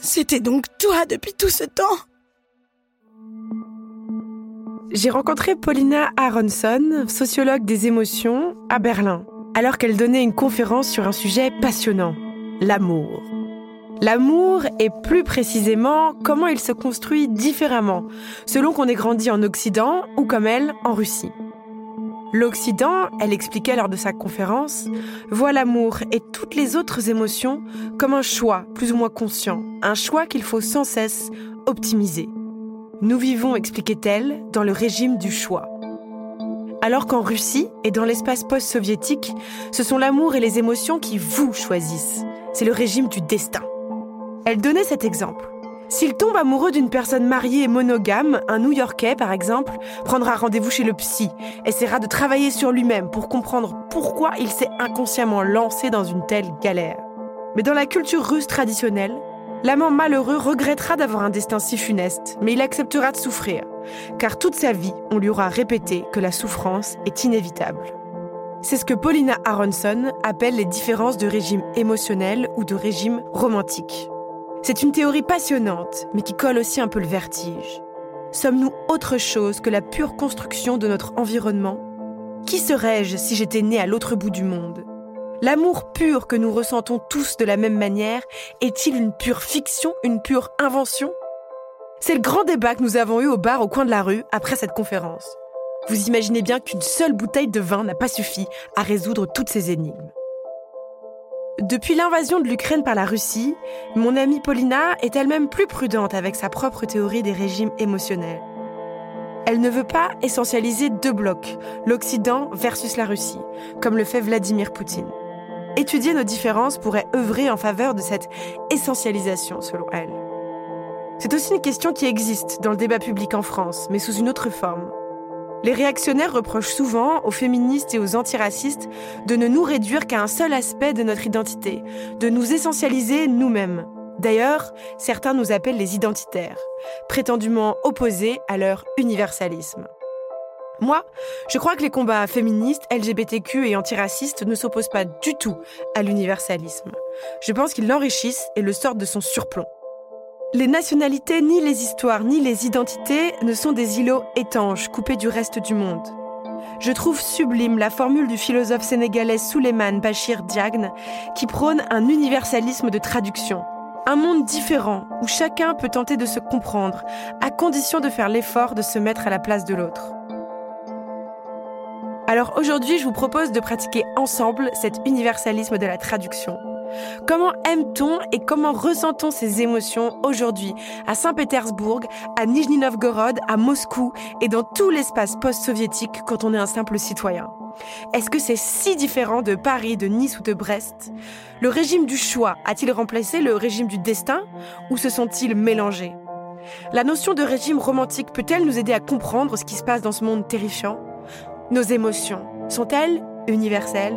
C'était donc toi depuis tout ce temps J'ai rencontré Paulina Aronson, sociologue des émotions, à Berlin, alors qu'elle donnait une conférence sur un sujet passionnant, l'amour. L'amour et plus précisément comment il se construit différemment, selon qu'on ait grandi en Occident ou comme elle en Russie. L'Occident, elle expliquait lors de sa conférence, voit l'amour et toutes les autres émotions comme un choix plus ou moins conscient, un choix qu'il faut sans cesse optimiser. Nous vivons, expliquait-elle, dans le régime du choix. Alors qu'en Russie et dans l'espace post-soviétique, ce sont l'amour et les émotions qui vous choisissent. C'est le régime du destin. Elle donnait cet exemple. S'il tombe amoureux d'une personne mariée et monogame, un New-Yorkais par exemple, prendra rendez-vous chez le psy, essaiera de travailler sur lui-même pour comprendre pourquoi il s'est inconsciemment lancé dans une telle galère. Mais dans la culture russe traditionnelle, l'amant malheureux regrettera d'avoir un destin si funeste, mais il acceptera de souffrir, car toute sa vie, on lui aura répété que la souffrance est inévitable. C'est ce que Paulina Aronson appelle les différences de régime émotionnel ou de régime romantique. C'est une théorie passionnante, mais qui colle aussi un peu le vertige. Sommes-nous autre chose que la pure construction de notre environnement? Qui serais-je si j'étais né à l'autre bout du monde? L'amour pur que nous ressentons tous de la même manière est-il une pure fiction, une pure invention? C'est le grand débat que nous avons eu au bar au coin de la rue après cette conférence. Vous imaginez bien qu'une seule bouteille de vin n'a pas suffi à résoudre toutes ces énigmes. Depuis l'invasion de l'Ukraine par la Russie, mon amie Paulina est elle-même plus prudente avec sa propre théorie des régimes émotionnels. Elle ne veut pas essentialiser deux blocs, l'Occident versus la Russie, comme le fait Vladimir Poutine. Étudier nos différences pourrait œuvrer en faveur de cette essentialisation, selon elle. C'est aussi une question qui existe dans le débat public en France, mais sous une autre forme. Les réactionnaires reprochent souvent aux féministes et aux antiracistes de ne nous réduire qu'à un seul aspect de notre identité, de nous essentialiser nous-mêmes. D'ailleurs, certains nous appellent les identitaires, prétendument opposés à leur universalisme. Moi, je crois que les combats féministes, LGBTQ et antiracistes ne s'opposent pas du tout à l'universalisme. Je pense qu'ils l'enrichissent et le sortent de son surplomb. Les nationalités, ni les histoires, ni les identités ne sont des îlots étanches coupés du reste du monde. Je trouve sublime la formule du philosophe sénégalais Souleymane Bachir Diagne qui prône un universalisme de traduction. Un monde différent où chacun peut tenter de se comprendre, à condition de faire l'effort de se mettre à la place de l'autre. Alors aujourd'hui, je vous propose de pratiquer ensemble cet universalisme de la traduction. Comment aime-t-on et comment ressent-on ces émotions aujourd'hui à Saint-Pétersbourg, à Nijni Novgorod, à Moscou et dans tout l'espace post-soviétique quand on est un simple citoyen? Est-ce que c'est si différent de Paris, de Nice ou de Brest? Le régime du choix a-t-il remplacé le régime du destin ou se sont-ils mélangés? La notion de régime romantique peut-elle nous aider à comprendre ce qui se passe dans ce monde terrifiant? Nos émotions sont-elles universelles?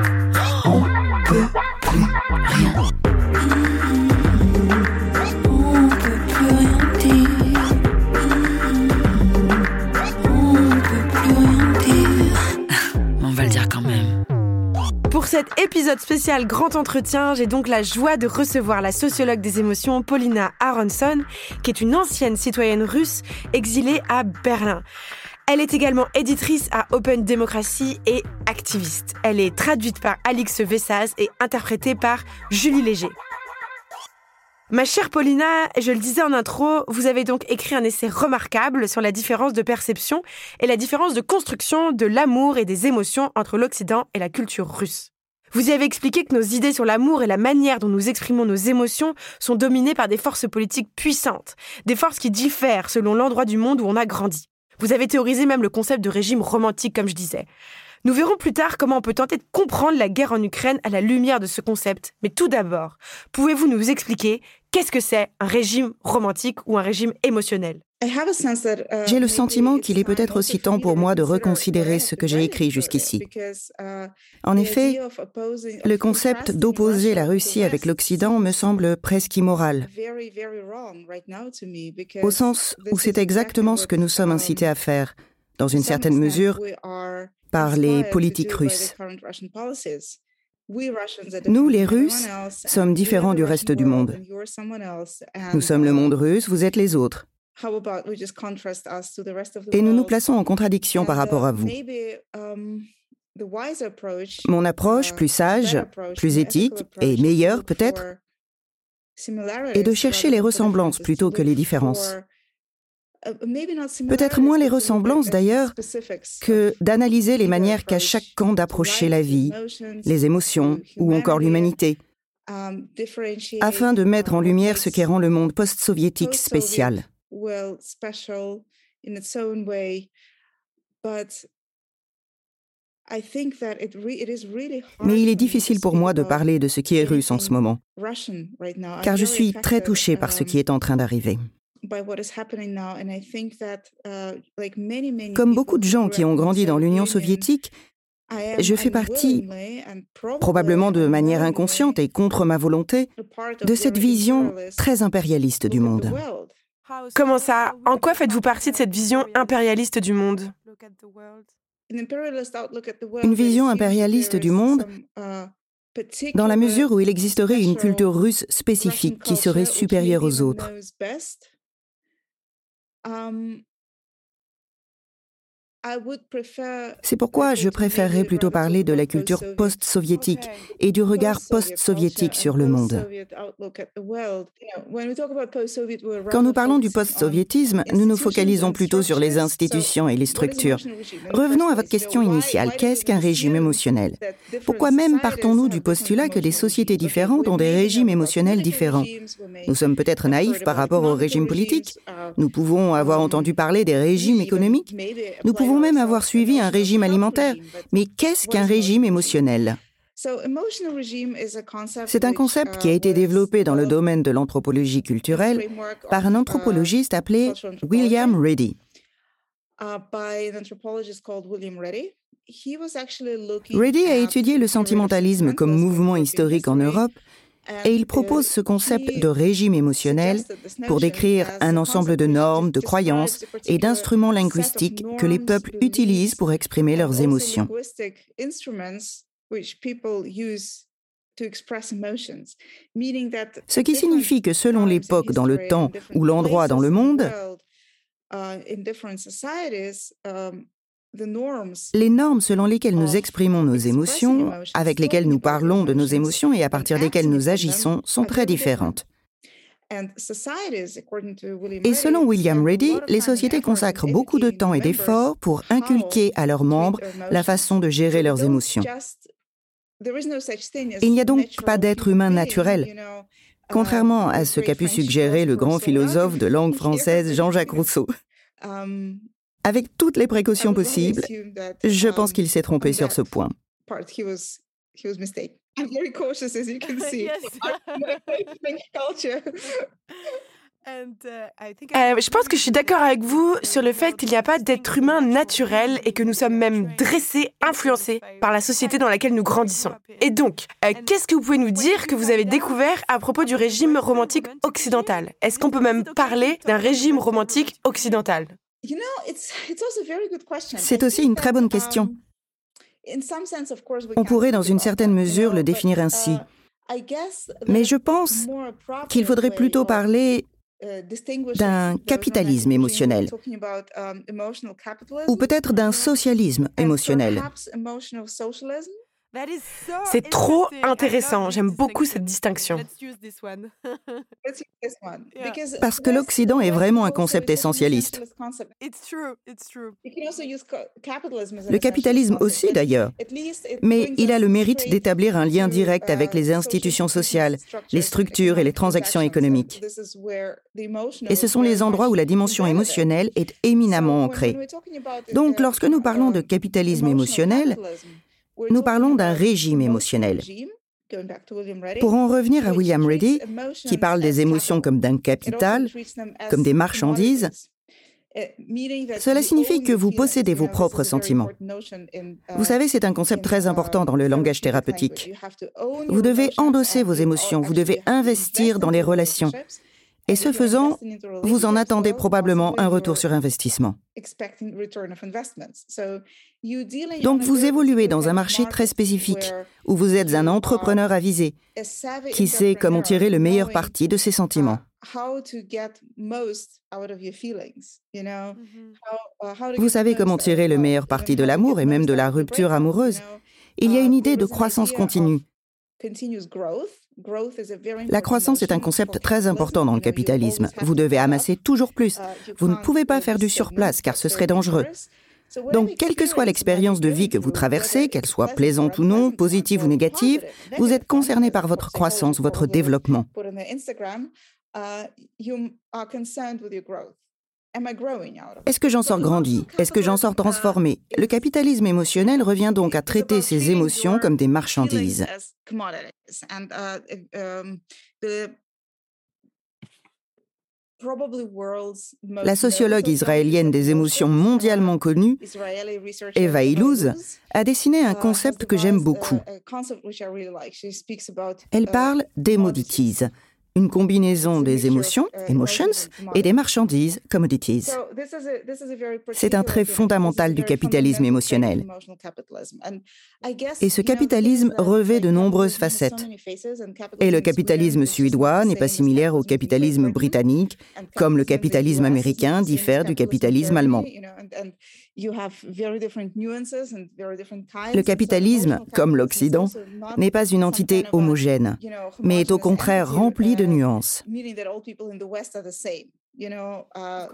Pour cet épisode spécial Grand Entretien, j'ai donc la joie de recevoir la sociologue des émotions Paulina Aronson, qui est une ancienne citoyenne russe exilée à Berlin. Elle est également éditrice à Open Democracy et activiste. Elle est traduite par Alix Vessaz et interprétée par Julie Léger. Ma chère Paulina, je le disais en intro, vous avez donc écrit un essai remarquable sur la différence de perception et la différence de construction de l'amour et des émotions entre l'Occident et la culture russe. Vous y avez expliqué que nos idées sur l'amour et la manière dont nous exprimons nos émotions sont dominées par des forces politiques puissantes, des forces qui diffèrent selon l'endroit du monde où on a grandi. Vous avez théorisé même le concept de régime romantique, comme je disais. Nous verrons plus tard comment on peut tenter de comprendre la guerre en Ukraine à la lumière de ce concept. Mais tout d'abord, pouvez-vous nous expliquer qu'est-ce que c'est un régime romantique ou un régime émotionnel? J'ai le sentiment qu'il est peut-être aussi temps pour moi de reconsidérer ce que j'ai écrit jusqu'ici. En effet, le concept d'opposer la Russie avec l'Occident me semble presque immoral, au sens où c'est exactement ce que nous sommes incités à faire, dans une certaine mesure, par les politiques russes. Nous, les Russes, sommes différents du reste du monde. Nous sommes le monde russe, vous êtes les autres. Et nous nous plaçons en contradiction par rapport à vous. Um, Mon approche, plus sage, plus éthique et meilleure peut-être, est de chercher les ressemblances plutôt que les différences. Uh, Peut-être moins les ressemblances d'ailleurs que d'analyser les manières qu'a chaque camp d'approcher la vie, les émotions ou encore l'humanité, um, afin de mettre en lumière ce qui rend le monde post-soviétique spécial. Mais il est difficile pour moi de parler de ce qui est russe en ce moment, car je suis très touchée par ce qui est en train d'arriver. Comme beaucoup de gens qui ont grandi dans l'Union soviétique, je fais partie, probablement de manière inconsciente et contre ma volonté, de cette vision très impérialiste du monde. Comment ça? En quoi faites-vous partie de cette vision impérialiste du monde? Une vision impérialiste du monde dans la mesure où il existerait une culture russe spécifique qui serait supérieure aux autres. um C'est pourquoi je préférerais plutôt parler de la culture post-soviétique et du regard post-soviétique sur le monde. Quand nous parlons du post-soviétisme, nous nous focalisons plutôt sur les institutions et les structures. Revenons à votre question initiale. Qu'est-ce qu'un régime émotionnel? Pourquoi même partons-nous du postulat que des sociétés différentes ont des régimes émotionnels différents? Nous sommes peut-être naïfs par rapport aux régimes politiques. Nous pouvons avoir entendu parler des régimes économiques. Nous pouvons même avoir suivi un régime alimentaire? Mais qu'est-ce qu'un régime émotionnel? C'est un concept qui a été développé dans le domaine de l'anthropologie culturelle par un anthropologiste appelé William Reddy. Reddy a étudié le sentimentalisme comme mouvement historique en Europe et il propose ce concept de régime émotionnel pour décrire un ensemble de normes, de croyances et d'instruments linguistiques que les peuples utilisent pour exprimer leurs émotions. Ce qui signifie que selon l'époque dans le temps ou l'endroit dans le monde, les normes selon lesquelles nous exprimons nos émotions, avec lesquelles nous parlons de nos émotions et à partir desquelles nous agissons sont très différentes. Et selon William Reddy, les sociétés consacrent beaucoup de temps et d'efforts pour inculquer à leurs membres la façon de gérer leurs émotions. Il n'y a donc pas d'être humain naturel, contrairement à ce qu'a pu suggérer le grand philosophe de langue française Jean-Jacques Rousseau. Avec toutes les précautions possibles, je pense um, qu'il s'est trompé sur ce point. je pense que je suis d'accord avec vous sur le fait qu'il n'y a pas d'être humain naturel et que nous sommes même dressés, influencés par la société dans laquelle nous grandissons. Et donc, euh, qu'est-ce que vous pouvez nous dire que vous avez découvert à propos du régime romantique occidental? Est-ce qu'on peut même parler d'un régime romantique occidental? c'est aussi une très bonne question. Um, On pourrait dans une certaine mesure le définir ainsi. Uh, Mais je pense qu'il faudrait plutôt parler d'un capitalisme émotionnel ou peut-être d'un socialisme émotionnel. C'est trop intéressant. J'aime beaucoup cette distinction. Parce que l'Occident est vraiment un concept essentialiste. Le capitalisme aussi, d'ailleurs. Mais il a le mérite d'établir un lien direct avec les institutions sociales, les structures et les transactions économiques. Et ce sont les endroits où la dimension émotionnelle est éminemment ancrée. Donc, lorsque nous parlons de capitalisme émotionnel, nous parlons d'un régime émotionnel. Pour en revenir à William Reddy, qui parle des émotions comme d'un capital, comme des marchandises, cela signifie que vous possédez vos propres sentiments. Vous savez, c'est un concept très important dans le langage thérapeutique. Vous devez endosser vos émotions, vous devez investir dans les relations. Et ce faisant, vous en attendez probablement un retour sur investissement. Donc vous évoluez dans un marché très spécifique, où vous êtes un entrepreneur avisé, qui sait comment tirer le meilleur parti de ses sentiments. Vous savez comment tirer le meilleur parti de l'amour et même de la rupture amoureuse. Il y a une idée de croissance continue. La croissance est un concept très important dans le capitalisme. Vous devez amasser toujours plus. Vous ne pouvez pas faire du surplace car ce serait dangereux. Donc, quelle que soit l'expérience de vie que vous traversez, qu'elle soit plaisante ou non, positive ou négative, vous êtes concerné par votre croissance, votre développement. Est-ce que j'en sors grandi? Est-ce que j'en sors transformé? Le capitalisme émotionnel revient donc à traiter ces émotions comme des marchandises. La sociologue israélienne des émotions mondialement connue, Eva Illouz, a dessiné un concept que j'aime beaucoup. Elle parle d'émodities, une combinaison des émotions, emotions, et des marchandises, commodities. C'est un trait fondamental du capitalisme émotionnel. Et ce capitalisme revêt de nombreuses facettes. Et le capitalisme suédois n'est pas similaire au capitalisme britannique, comme le capitalisme américain diffère du capitalisme allemand. Le capitalisme, comme l'Occident, n'est pas une entité homogène, mais est au contraire rempli de nuances.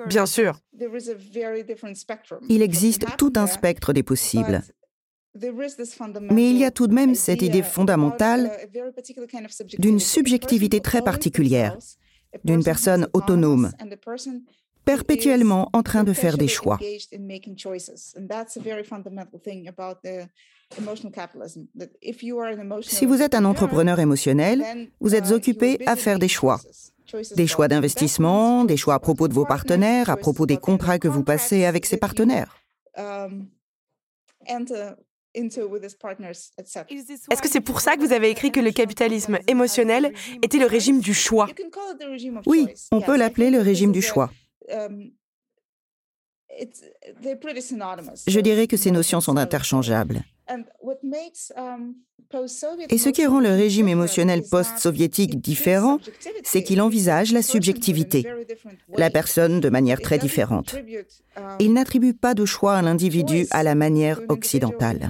Bien sûr. Il existe tout un spectre des possibles. Mais il y a tout de même cette idée fondamentale d'une subjectivité très particulière, d'une personne autonome, perpétuellement en train de faire des choix. Si vous êtes un entrepreneur émotionnel, vous êtes occupé à faire des choix. Des choix d'investissement, des choix à propos de vos partenaires, à propos des contrats que vous passez avec ces partenaires. Est-ce que c'est pour ça que vous avez écrit que le capitalisme émotionnel était le régime du choix? Oui, on peut l'appeler le régime du choix. Je dirais que ces notions sont interchangeables. Um, Et ce qui rend le régime émotionnel post-soviétique différent, c'est qu'il envisage la subjectivité, la personne de manière très différente. Um, Il n'attribue pas de choix à l'individu à la manière occidentale.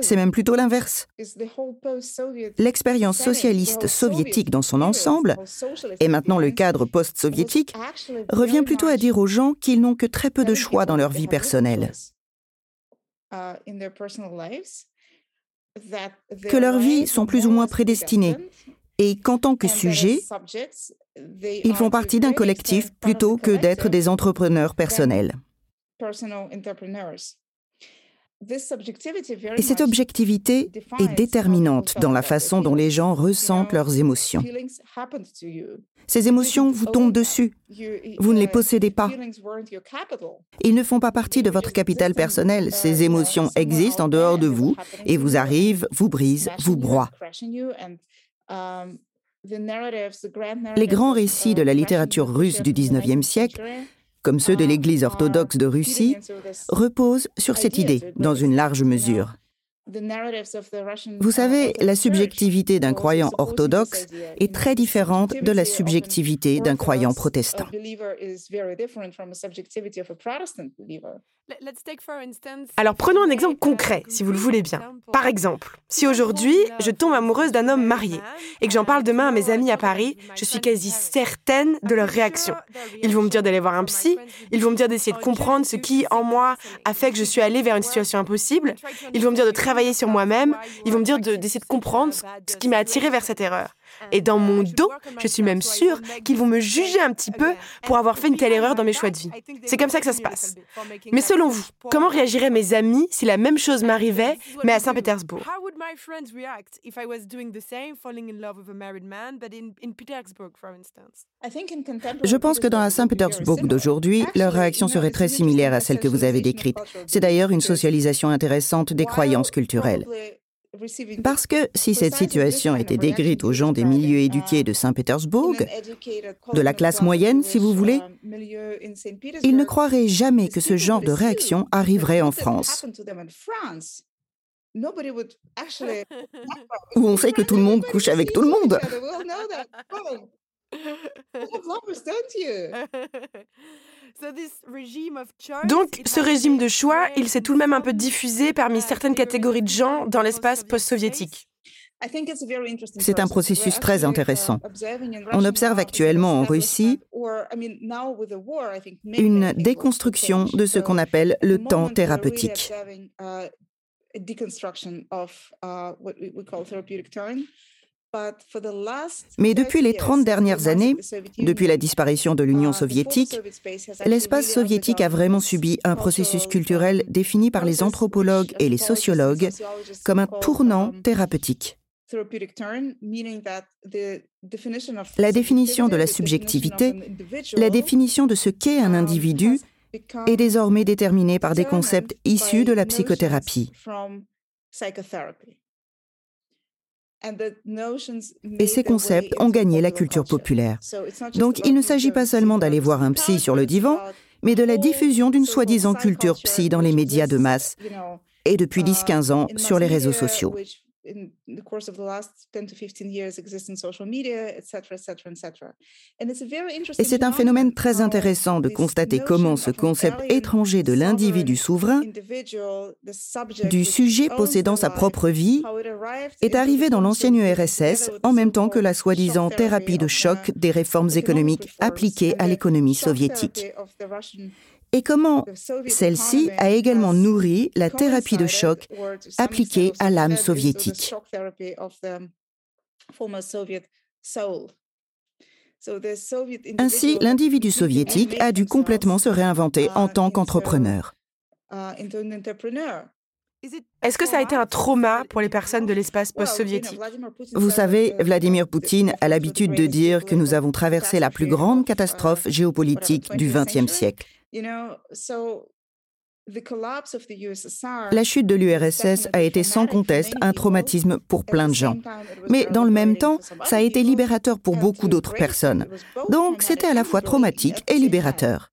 C'est même plutôt l'inverse. L'expérience socialiste soviétique dans son ensemble, et maintenant le cadre post-soviétique, revient plutôt à dire aux gens qu'ils n'ont que très peu de choix dans leur vie personnelle. Uh, que leurs vies sont plus ou moins prédestinées et qu'en tant que sujet, ils font partie d'un collectif plutôt que d'être des entrepreneurs personnels. Et cette objectivité est déterminante dans la façon dont les gens ressentent leurs émotions. Ces émotions vous tombent dessus. Vous ne les possédez pas. Ils ne font pas partie de votre capital personnel. Ces émotions existent en dehors de vous et vous arrivent, vous brisent, vous broient. Les grands récits de la littérature russe du XIXe siècle comme ceux de l'Église orthodoxe de Russie, reposent sur cette idée dans une large mesure. Vous savez, la subjectivité d'un croyant orthodoxe est très différente de la subjectivité d'un croyant protestant. Alors prenons un exemple concret, si vous le voulez bien. Par exemple, si aujourd'hui je tombe amoureuse d'un homme marié et que j'en parle demain à mes amis à Paris, je suis quasi certaine de leur réaction. Ils vont me dire d'aller voir un psy, ils vont me dire d'essayer de comprendre ce qui, en moi, a fait que je suis allée vers une situation impossible, ils vont me dire de travailler sur moi-même, ils vont me dire d'essayer de comprendre ce qui m'a attiré vers cette erreur. Et dans mon dos, je suis même sûre qu'ils vont me juger un petit peu pour avoir fait une telle erreur dans mes choix de vie. C'est comme ça que ça se passe. Mais selon vous, comment réagiraient mes amis si la même chose m'arrivait, mais à Saint-Pétersbourg? Je pense que dans la Saint-Pétersbourg d'aujourd'hui, leur réaction serait très similaire à celle que vous avez décrite. C'est d'ailleurs une socialisation intéressante des croyances culturelles. Parce que si cette situation était décrite aux gens des milieux éduqués de Saint-Pétersbourg, de la classe moyenne si vous voulez, ils ne croiraient jamais que ce genre de réaction arriverait en France. Où on sait que tout le monde couche avec tout le monde. Donc, ce régime de choix, il s'est tout de même un peu diffusé parmi certaines catégories de gens dans l'espace post-soviétique. C'est un processus très intéressant. On observe actuellement en Russie une déconstruction de ce qu'on appelle le temps thérapeutique. Mais depuis les 30 dernières années, depuis la disparition de l'Union soviétique, l'espace soviétique a vraiment subi un processus culturel défini par les anthropologues et les sociologues comme un tournant thérapeutique. La définition de la subjectivité, la définition de ce qu'est un individu, est désormais déterminée par des concepts issus de la psychothérapie. Et ces concepts ont gagné la culture. populaire. Donc il ne s'agit pas seulement d'aller voir un psy sur le divan, mais de la diffusion d'une soi-disant culture psy dans les médias de masse et depuis 10-15 ans sur les réseaux sociaux et c'est un phénomène très intéressant de constater comment ce concept étranger de l'individu souverain, du sujet possédant sa propre vie, est arrivé dans l'ancienne URSS en même temps que la soi-disant thérapie de choc des réformes économiques appliquées à l'économie soviétique et comment celle-ci a également nourri la thérapie de choc appliquée à l'âme soviétique. Ainsi, l'individu soviétique a dû complètement se réinventer en tant qu'entrepreneur. Est-ce que ça a été un trauma pour les personnes de l'espace post-soviétique? Vous savez, Vladimir Poutine a l'habitude de dire que nous avons traversé la plus grande catastrophe géopolitique du XXe siècle. La chute de l'URSS a été sans conteste un traumatisme pour plein de gens. Mais dans le même temps, ça a été libérateur pour beaucoup d'autres personnes. Donc c'était à la fois traumatique et libérateur.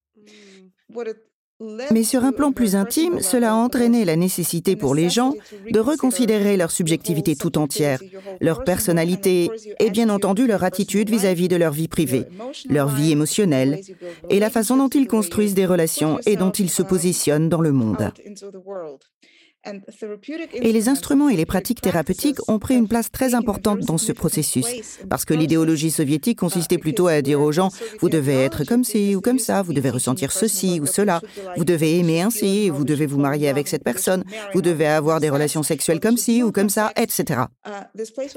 Mais sur un plan plus intime, cela a entraîné la nécessité pour les gens de reconsidérer leur subjectivité tout entière, leur personnalité et bien entendu leur attitude vis-à-vis de leur vie privée, leur vie émotionnelle et la façon dont ils construisent des relations et dont ils se positionnent dans le monde. Et les instruments et les pratiques thérapeutiques ont pris une place très importante dans ce processus, parce que l'idéologie soviétique consistait plutôt à dire aux gens, vous devez être comme ci ou comme ça, vous devez ressentir ceci ou cela, vous devez aimer ainsi, vous devez vous marier avec cette personne, vous devez avoir des relations sexuelles comme ci ou comme ça, etc.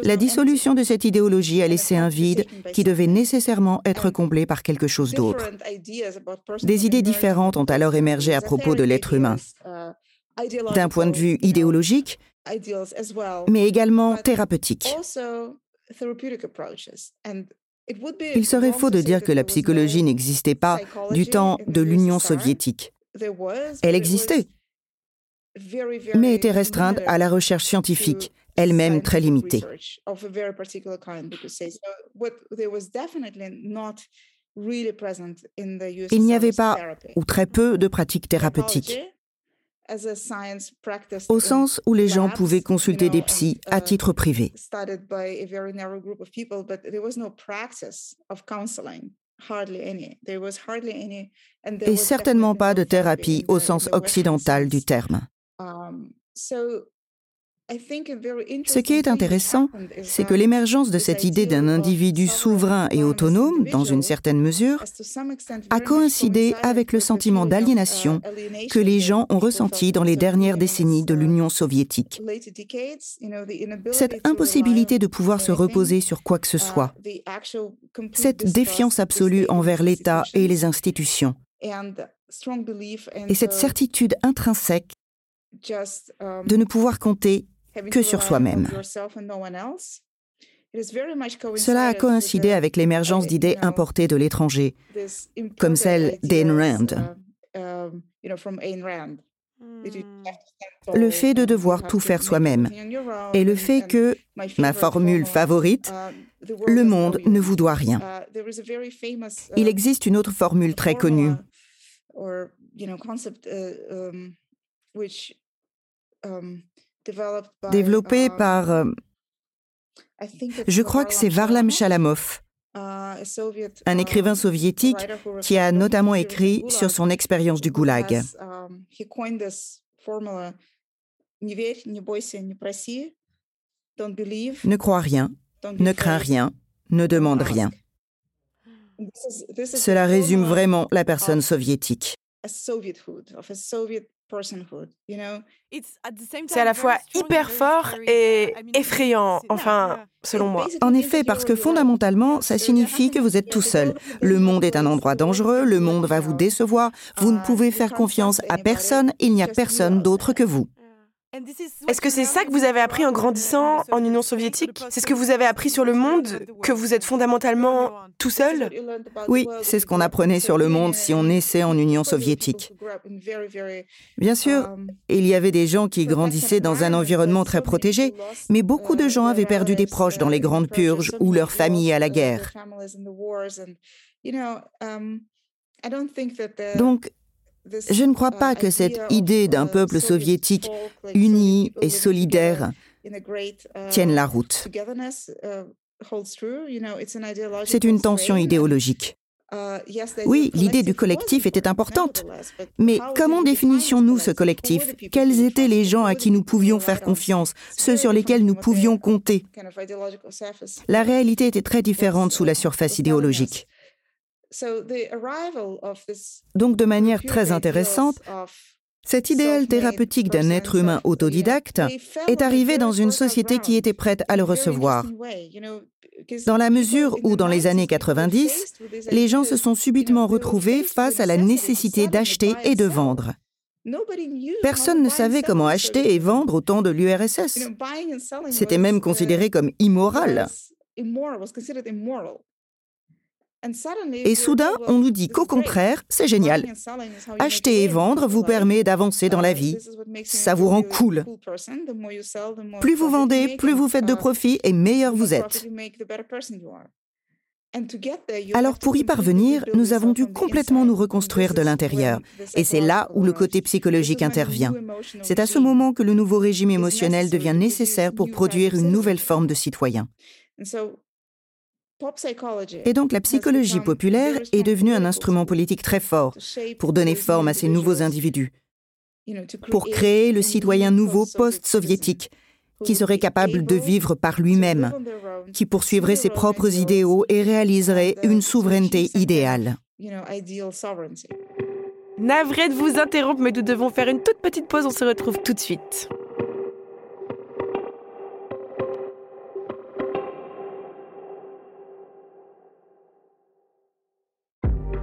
La dissolution de cette idéologie a laissé un vide qui devait nécessairement être comblé par quelque chose d'autre. Des idées différentes ont alors émergé à propos de l'être humain d'un point de vue idéologique, mais également thérapeutique. Il serait faux de dire que la psychologie n'existait pas du temps de l'Union soviétique. Elle existait, mais était restreinte à la recherche scientifique, elle-même très limitée. Il n'y avait pas, ou très peu, de pratiques thérapeutiques. Au sens où les gens pouvaient consulter des psys à uh, titre privé. Et certainement pas de thérapie au sens occidental du terme. Um, ce qui est intéressant, c'est que l'émergence de cette idée d'un individu souverain et autonome, dans une certaine mesure, a coïncidé avec le sentiment d'aliénation que les gens ont ressenti dans les dernières décennies de l'Union soviétique. Cette impossibilité de pouvoir se reposer sur quoi que ce soit, cette défiance absolue envers l'État et les institutions, et cette certitude intrinsèque de ne pouvoir compter que sur soi-même. Cela a coïncidé avec l'émergence d'idées importées de l'étranger, comme celle d'Ayn Rand. Le fait de devoir tout faire soi-même et le fait que, ma formule favorite, le monde ne vous doit rien. Il existe une autre formule très connue développé um, par, euh, je crois que c'est Varlam Shalamov, uh, un écrivain um, soviétique qui a notamment écrit sur son expérience du goulag. Um, ne crois rien, ne crains rien, ne demande rien. Cela résume vraiment la personne soviétique. C'est à la fois hyper fort et effrayant, enfin, selon moi. En effet, parce que fondamentalement, ça signifie que vous êtes tout seul. Le monde est un endroit dangereux, le monde va vous décevoir, vous ne uh, pouvez faire confiance à personne, il n'y a personne d'autre que vous. Est-ce que c'est ça que vous avez appris en grandissant en Union soviétique C'est ce que vous avez appris sur le monde Que vous êtes fondamentalement tout seul Oui, c'est ce qu'on apprenait sur le monde si on naissait en Union soviétique. Bien sûr, il y avait des gens qui grandissaient dans un environnement très protégé, mais beaucoup de gens avaient perdu des proches dans les grandes purges ou leur famille à la guerre. Donc, je ne crois pas que cette idée d'un peuple soviétique uni et solidaire tienne la route. C'est une tension idéologique. Oui, l'idée du collectif était importante. Mais comment définissions-nous ce collectif? Quels étaient les gens à qui nous pouvions faire confiance, ceux sur lesquels nous pouvions compter? La réalité était très différente sous la surface idéologique. Donc de manière très intéressante, cet idéal thérapeutique d'un être humain autodidacte est arrivé dans une société qui était prête à le recevoir. Dans la mesure où, dans les années 90, les gens se sont subitement retrouvés face à la nécessité d'acheter et de vendre. Personne ne savait comment acheter et vendre au temps de l'URSS. C'était même considéré comme immoral. Et soudain, on nous dit qu'au contraire, c'est génial. Acheter et vendre vous permet d'avancer dans la vie. Ça vous rend cool. Plus vous vendez, plus vous faites de profit et meilleur vous êtes. Alors pour y parvenir, nous avons dû complètement nous reconstruire de l'intérieur. Et c'est là où le côté psychologique intervient. C'est à ce moment que le nouveau régime émotionnel devient nécessaire pour produire une nouvelle forme de citoyen. Et donc la psychologie populaire est devenue un instrument politique très fort pour donner forme à ces nouveaux individus, pour créer le citoyen nouveau post-soviétique qui serait capable de vivre par lui-même, qui poursuivrait ses propres idéaux et réaliserait une souveraineté idéale. Navré de vous interrompre, mais nous devons faire une toute petite pause, on se retrouve tout de suite.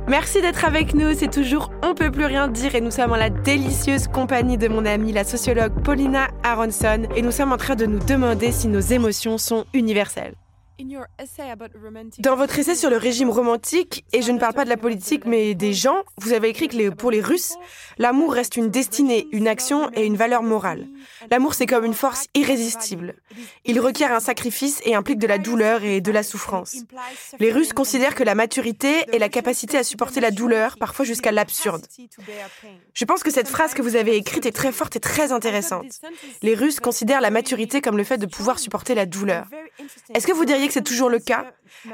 Merci d'être avec nous, c'est toujours On peut plus rien dire et nous sommes en la délicieuse compagnie de mon amie la sociologue Paulina Aronson et nous sommes en train de nous demander si nos émotions sont universelles. Dans votre essai sur le régime romantique, et je ne parle pas de la politique mais des gens, vous avez écrit que pour les Russes, l'amour reste une destinée, une action et une valeur morale. L'amour, c'est comme une force irrésistible. Il requiert un sacrifice et implique de la douleur et de la souffrance. Les Russes considèrent que la maturité est la capacité à supporter la douleur, parfois jusqu'à l'absurde. Je pense que cette phrase que vous avez écrite est très forte et très intéressante. Les Russes considèrent la maturité comme le fait de pouvoir supporter la douleur. Est-ce que vous diriez que c'est toujours le cas.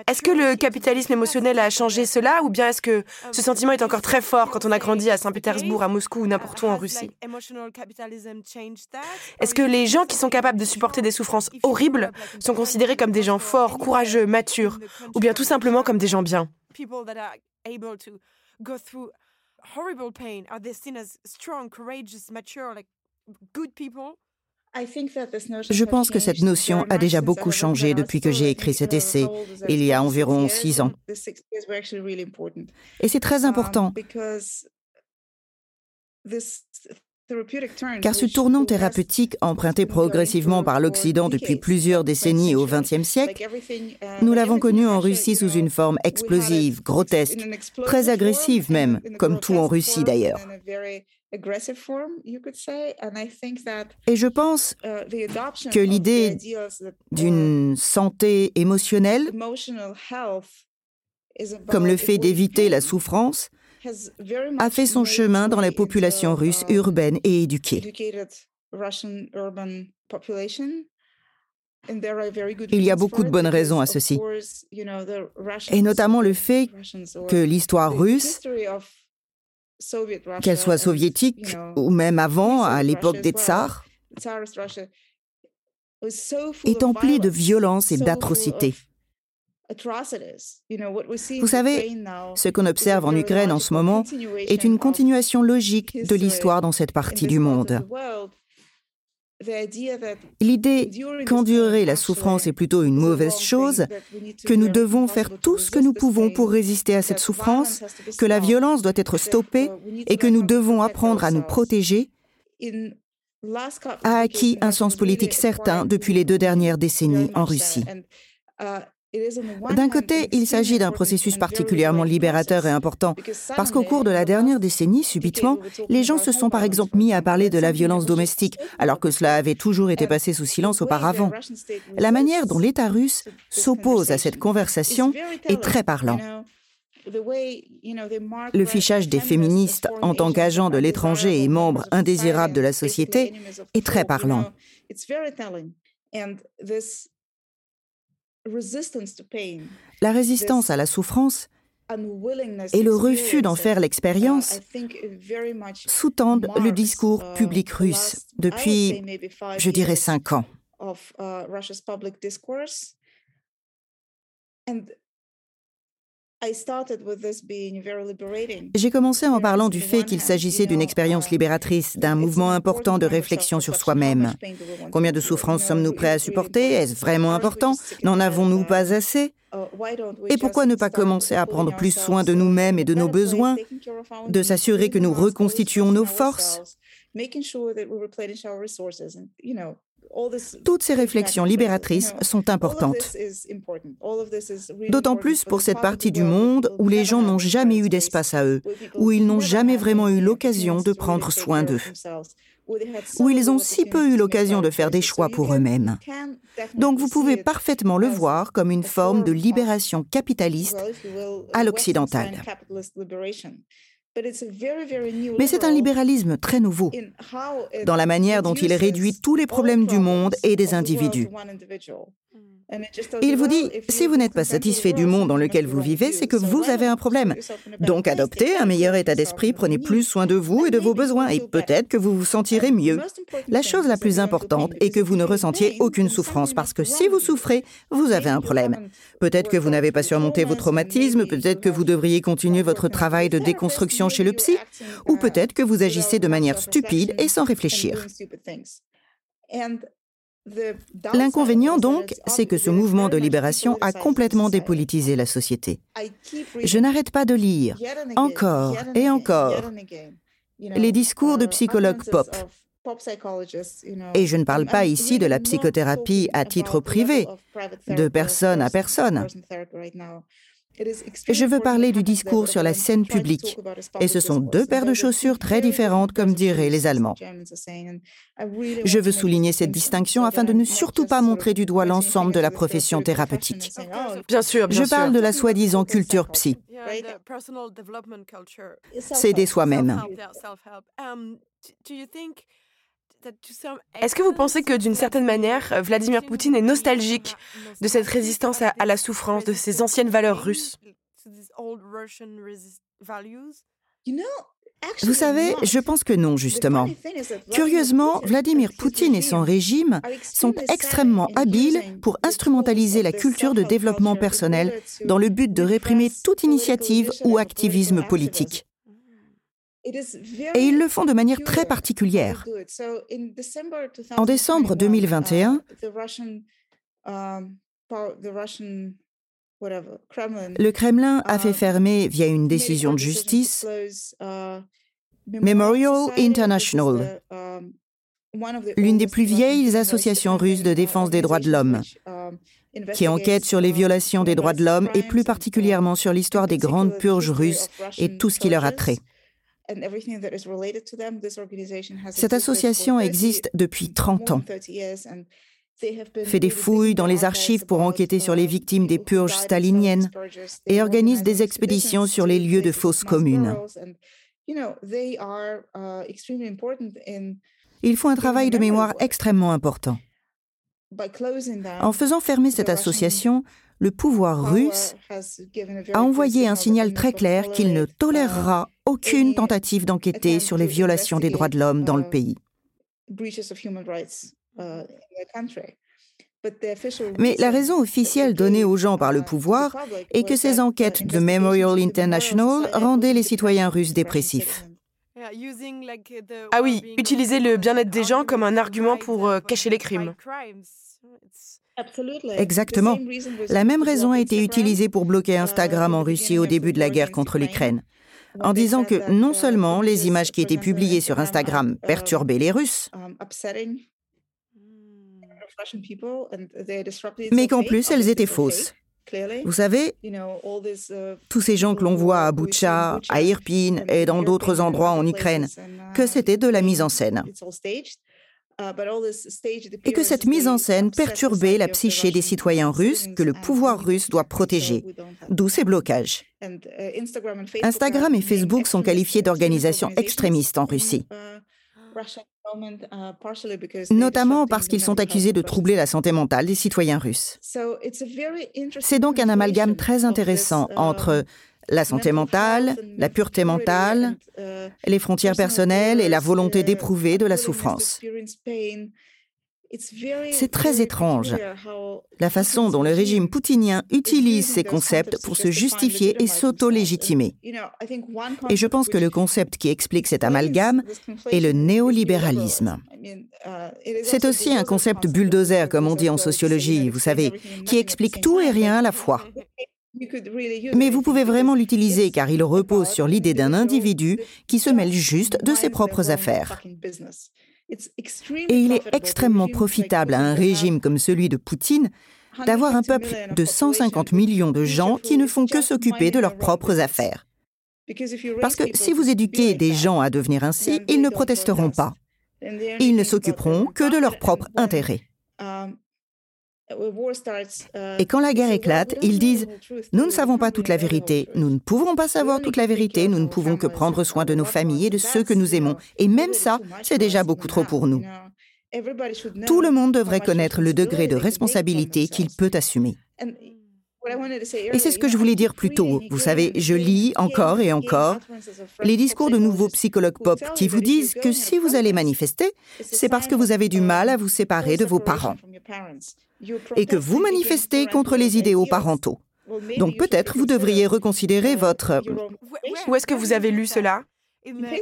Est-ce que le capitalisme émotionnel a changé cela ou bien est-ce que ce sentiment est encore très fort quand on a grandi à Saint-Pétersbourg, à Moscou ou n'importe où en Russie? Est-ce que les gens qui sont capables de supporter des souffrances horribles sont considérés comme des gens forts, courageux, matures ou bien tout simplement comme des gens bien? Je pense que cette notion a déjà beaucoup changé depuis que j'ai écrit cet essai, il y a environ six ans. Et c'est très um, important, car ce tournant thérapeutique emprunté progressivement par l'Occident depuis plusieurs décennies au XXe siècle, nous l'avons connu en Russie sous une forme explosive, grotesque, très agressive même, comme tout en Russie d'ailleurs. Et je pense uh, que l'idée d'une santé émotionnelle, comme le fait d'éviter la souffrance, a fait son chemin dans la population russe uh, urbaine et éduquée. Il y a beaucoup de bonnes raisons à ceci, et notamment le fait que l'histoire russe qu'elle soit soviétique ou même avant, à l'époque des tsars, est emplie de violence et d'atrocités. Vous savez, ce qu'on observe en Ukraine en ce moment est une continuation logique de l'histoire dans cette partie du monde. L'idée qu'endurer la souffrance est plutôt une mauvaise chose, que nous devons faire tout ce que nous pouvons pour résister à cette souffrance, que la violence doit être stoppée et que nous devons apprendre à nous protéger, a acquis un sens politique certain depuis les deux dernières décennies en Russie. D'un côté, il s'agit d'un processus particulièrement libérateur et important, parce qu'au cours de la dernière décennie, subitement, les gens se sont par exemple mis à parler de la violence domestique, alors que cela avait toujours été passé sous silence auparavant. La manière dont l'État russe s'oppose à cette conversation est très parlant. Le fichage des féministes en tant qu'agents de l'étranger et membres indésirables de la société est très parlant. La résistance à la souffrance et le refus d'en faire uh, l'expérience sous-tendent le discours uh, public russe depuis, je dirais, cinq ans. J'ai commencé en parlant du fait qu'il s'agissait d'une expérience libératrice, d'un mouvement important de réflexion sur soi-même. Combien de souffrances sommes-nous prêts à supporter? Est-ce vraiment important? N'en avons-nous pas assez? et pourquoi ne pas commencer à prendre plus soin de nous-mêmes et de nos besoins, de s'assurer que nous reconstituons nos forces? Toutes ces réflexions libératrices sont importantes. D'autant plus pour cette partie du monde où les gens n'ont jamais eu d'espace à eux, où ils n'ont jamais vraiment eu l'occasion de prendre soin d'eux, où ils ont si peu eu l'occasion de faire des choix pour eux-mêmes. Donc vous pouvez parfaitement le voir comme une forme de libération capitaliste à l'occidental. Mais c'est un libéralisme très nouveau dans la manière dont il réduit tous les problèmes du monde et des individus. Il vous dit, si vous n'êtes pas satisfait du monde dans lequel vous vivez, c'est que vous avez un problème. Donc adoptez un meilleur état d'esprit, prenez plus soin de vous et de vos besoins, et peut-être que vous vous sentirez mieux. La chose la plus importante est que vous ne ressentiez aucune souffrance, parce que si vous souffrez, vous avez un problème. Peut-être que vous n'avez pas surmonté vos traumatismes, peut-être que vous devriez continuer votre travail de déconstruction chez le psy, ou peut-être que vous agissez de manière stupide et sans réfléchir. L'inconvénient donc, c'est que ce mouvement de libération a complètement dépolitisé la société. Je n'arrête pas de lire, encore et encore, les discours de psychologues pop, Et je ne parle pas ici de la psychothérapie à titre privé, de personne à personne. Je veux parler du discours sur la scène publique. Et ce sont deux paires de chaussures très différentes, comme diraient les Allemands. Je veux souligner cette distinction afin de ne surtout pas montrer du doigt l'ensemble de la profession thérapeutique. Bien sûr, Je parle de la soi-disant culture psy. C'est soi-même. Est-ce que vous pensez que d'une certaine manière, Vladimir Poutine est nostalgique de cette résistance à, la souffrance, de ces anciennes valeurs russes? vous savez, je pense que non, justement. Curieusement, Vladimir Poutine et son régime sont extrêmement habiles pour instrumentaliser la culture de développement personnel dans le but de réprimer toute initiative ou activisme politique. Et ils le font de manière très particulière. En décembre 2021, le Kremlin a fait fermer, via une décision de justice, Memorial International, l'une des plus vieilles associations russes de défense des droits de l'homme, qui enquête sur les violations des droits de l'homme et plus particulièrement sur l'histoire des grandes purges russes et tout ce qui leur a trait. Cette association existe depuis 30 ans, fait des fouilles dans les archives pour enquêter sur les victimes des purges staliniennes et organise des expéditions sur les lieux de fausses communes. Uh, Ils font un travail de mémoire extrêmement important. En faisant fermer cette association, le pouvoir russe a envoyé un signal très clair qu'il ne tolérera aucune tentative d'enquêter sur les violations des droits de l'homme dans le pays. Mais la raison officielle donnée aux gens par le pouvoir est que ces enquêtes de Memorial International rendaient les citoyens russes dépressifs. Ah oui, utiliser le bien-être des gens comme un argument pour euh, cacher les crimes. Exactement. La même raison a été utilisée pour bloquer Instagram en Russie au début de la guerre contre l'Ukraine, en disant que non seulement les images qui étaient publiées sur Instagram perturbaient les Russes, mais qu'en plus elles étaient fausses. Vous savez, tous ces gens que l'on voit à Boutcha, à Irpin et dans d'autres endroits en Ukraine, que c'était de la mise en scène. Uh, et que cette mise en scène perturbait la psyché des citoyens russes que le pouvoir russe doit protéger, d'où ces blocages. Uh, Instagram et Facebook sont qualifiés d'organisations extrémistes en Russie, uh, notamment parce qu'ils sont accusés de troubler la santé mentale des citoyens russes. C'est donc un amalgame très intéressant entre la santé mentale, la pureté mentale, les frontières personnelles et la volonté d'éprouver de la souffrance. C'est très étrange, la façon dont le régime poutinien utilise ces concepts pour se justifier et s'auto-légitimer. Et je pense que le concept qui explique cet amalgame est le néolibéralisme. C'est aussi un concept bulldozer, comme on dit en sociologie, vous savez, qui explique tout et rien à la fois. Mais vous pouvez vraiment l'utiliser car il repose sur l'idée d'un individu qui se mêle juste de ses propres affaires. Et il est extrêmement profitable à un régime comme celui de Poutine d'avoir un peuple de 150 millions de gens qui ne font que s'occuper de leurs propres affaires. Parce que si vous éduquez des gens à devenir ainsi, ils ne protesteront pas. Ils ne s'occuperont que de leurs propres intérêts. Uh, Et quand la guerre éclate, ils disent ⁇ Nous ne savons pas toute la vérité, nous ne pouvons pas savoir toute la vérité, nous ne pouvons que prendre soin de nos familles et de ceux que nous aimons. Et même ça, c'est déjà beaucoup trop pour nous. Tout le monde devrait connaître le degré de responsabilité qu'il peut assumer. Et c'est ce que je voulais dire plus tôt. Vous savez, je lis encore et encore les discours de nouveaux psychologues pop qui vous disent que si vous allez manifester, c'est parce que vous avez du mal à vous séparer de vos parents et que vous manifestez contre les idéaux parentaux. Donc peut-être vous devriez reconsidérer votre... Où est-ce que vous avez lu cela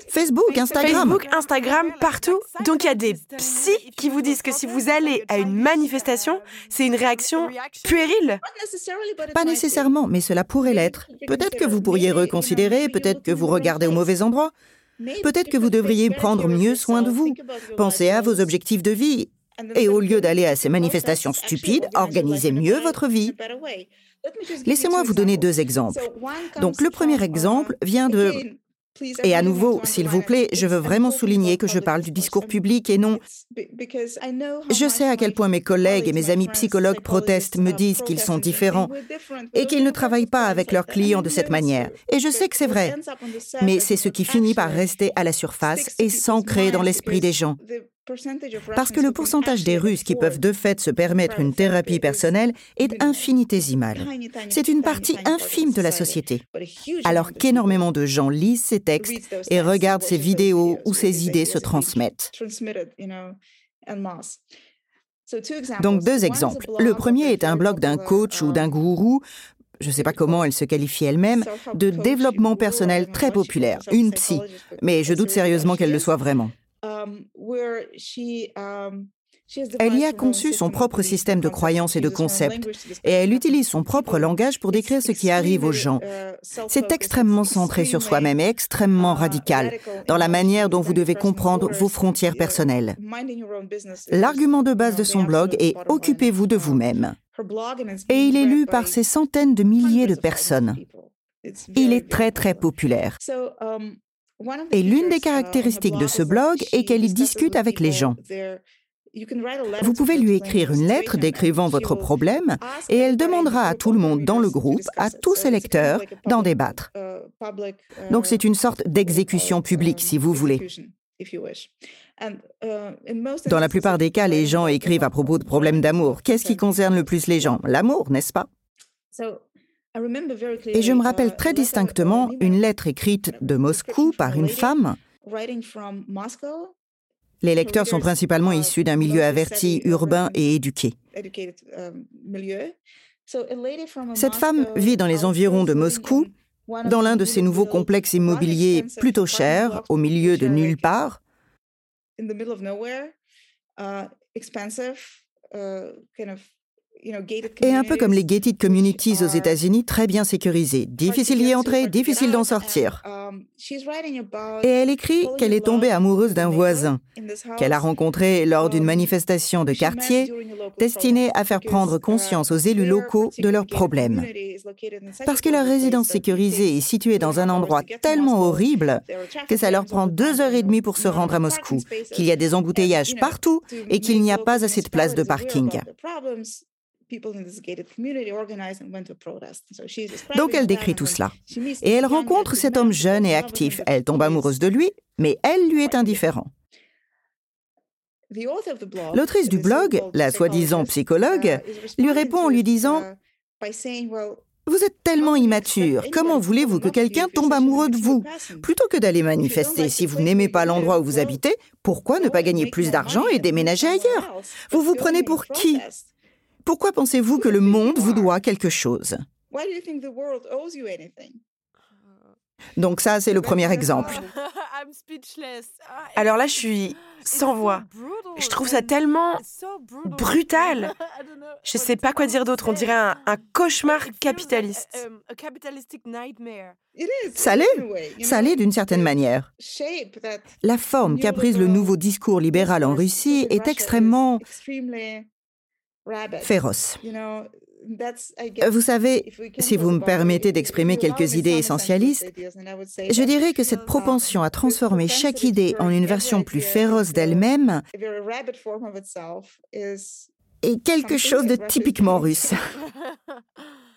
Facebook, Instagram. Facebook, Instagram, partout. Donc il y a des psys qui vous disent que si vous allez à une manifestation, c'est une réaction puérile. Pas nécessairement, mais cela pourrait l'être. Peut-être que vous pourriez reconsidérer, peut-être que vous regardez au mauvais endroit. Peut-être que vous devriez prendre mieux soin de vous. Pensez à vos objectifs de vie. Et au lieu d'aller à ces manifestations stupides, organisez mieux votre vie. Laissez-moi vous donner deux exemples. Donc le premier exemple vient de et à nouveau, s'il vous plaît, je veux vraiment souligner que je parle du discours public et non... Je sais à quel point mes collègues et mes amis psychologues protestent, me disent qu'ils sont différents et qu'ils ne travaillent pas avec leurs clients de cette manière. Et je sais que c'est vrai. Mais c'est ce qui finit par rester à la surface et s'ancrer dans l'esprit des gens. Parce que le pourcentage des Russes qui peuvent de fait se permettre une thérapie personnelle est infinitésimal. C'est une partie infime de la société. Alors qu'énormément de gens lisent ces textes et regardent ces vidéos où ces idées se transmettent. Donc deux exemples. Le premier est un blog d'un coach ou d'un gourou je ne sais pas comment elle se qualifie elle-même, de développement personnel très populaire, une psy, mais je doute sérieusement qu'elle le soit vraiment. Um, um, elle y a conçu son propre système de croyances et de concepts, et elle utilise son propre langage pour décrire ce qui arrive aux gens. Uh, C'est extrêmement centré sur soi-même et extrêmement uh, radical dans la manière dont vous devez comprendre vos frontières personnelles. L'argument de base de son blog est Occupez-vous de vous-même. Et il est lu par ces centaines de milliers de personnes. Il est très très populaire. Et l'une des caractéristiques de ce blog est qu'elle y discute avec les gens. Vous pouvez lui écrire une lettre décrivant votre problème et elle demandera à tout le monde dans le groupe, à tous ses lecteurs, d'en débattre. Donc c'est une sorte d'exécution publique, si vous voulez. Dans la plupart des cas, les gens écrivent à propos de problèmes d'amour. Qu'est-ce qui concerne le plus les gens? L'amour, n'est-ce pas? Et je me rappelle très distinctement une lettre écrite de Moscou par une femme. Les lecteurs sont principalement issus d'un milieu averti, urbain et éduqué. Cette femme vit dans les environs de Moscou, dans l'un de ces nouveaux complexes immobiliers plutôt chers, au milieu de nulle part et un peu comme les gated communities aux États-Unis, très bien sécurisées. Difficile d'y entrer, difficile d'en sortir. Um, et elle écrit qu'elle est tombée amoureuse d'un voisin, qu'elle a rencontré lors d'une manifestation de quartier destinée à faire prendre conscience aux élus locaux de leurs problèmes. Parce que leur résidence sécurisée est située dans un endroit tellement horrible que ça leur prend deux heures et demie pour se rendre à Moscou, qu'il y a des embouteillages partout et qu'il n'y a pas assez de place de parking. Donc elle décrit tout cela. Et elle rencontre cet homme jeune et actif. Elle tombe amoureuse de lui, mais elle lui est indifférent. L'autrice du blog, la soi-disant psychologue, uh, lui répond en lui disant uh, Vous êtes tellement immature, comment voulez-vous que quelqu'un tombe amoureux de vous? Plutôt que d'aller manifester si vous n'aimez pas l'endroit où vous habitez, pourquoi ne pas gagner plus d'argent et déménager ailleurs? Vous vous prenez pour qui? Pourquoi pensez-vous que le monde vous doit quelque chose? Donc ça, c'est le premier exemple. Alors là, je suis sans voix. Je trouve ça tellement brutal. Je ne sais pas quoi dire d'autre. On dirait un, cauchemar capitaliste. Ça l'est. Ça l'est d'une certaine manière. La forme qu'a prise le nouveau discours libéral en Russie est extrêmement féroce. Vous savez, si vous me permettez d'exprimer quelques idées essentialistes, je dirais que cette propension à transformer chaque idée en une version plus féroce d'elle-même est quelque chose de typiquement russe.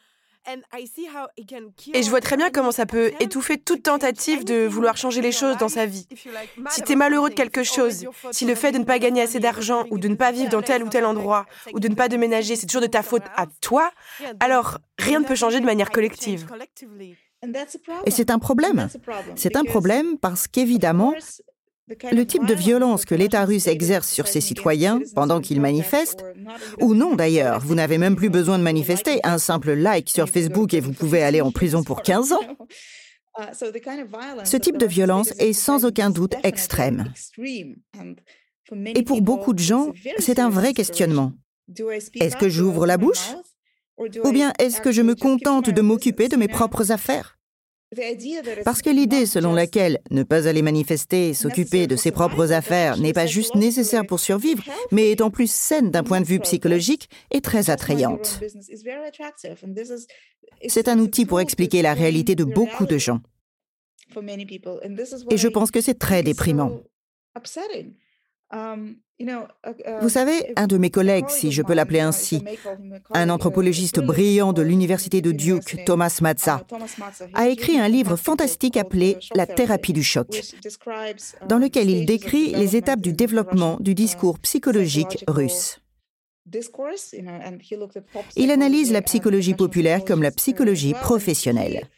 Et je vois très bien comment ça peut étouffer toute tentative de vouloir changer les choses dans sa vie. Si tu es malheureux de quelque chose, si le fait de ne pas gagner assez d'argent ou de ne pas vivre dans tel ou tel endroit ou de ne pas déménager, c'est toujours de ta faute à toi, alors rien ne peut changer de manière collective. Et c'est un problème. C'est un problème parce qu'évidemment, le type de violence que l'État russe exerce sur ses citoyens pendant qu'ils manifestent, ou non d'ailleurs, vous n'avez même plus besoin de manifester, un simple like sur Facebook et vous pouvez aller en prison pour 15 ans. Ce type de violence est sans aucun doute extrême. Et pour beaucoup de gens, c'est un vrai questionnement. Est-ce que j'ouvre la bouche? Ou bien est-ce que je me contente de m'occuper de mes propres affaires? Parce que l'idée selon laquelle ne pas aller manifester, s'occuper de ses propres affaires n'est pas juste nécessaire pour survivre, mais est en plus saine d'un point de vue psychologique, est très attrayante. C'est un outil pour expliquer la réalité de beaucoup de gens. Et je pense que c'est très déprimant. Vous savez, un de mes collègues, si je peux l'appeler ainsi, un anthropologiste brillant de l'université de Duke, Thomas Mazza, a écrit un livre fantastique appelé La thérapie du choc, dans lequel il décrit les étapes du développement du discours psychologique russe. Il analyse la psychologie populaire comme la psychologie professionnelle.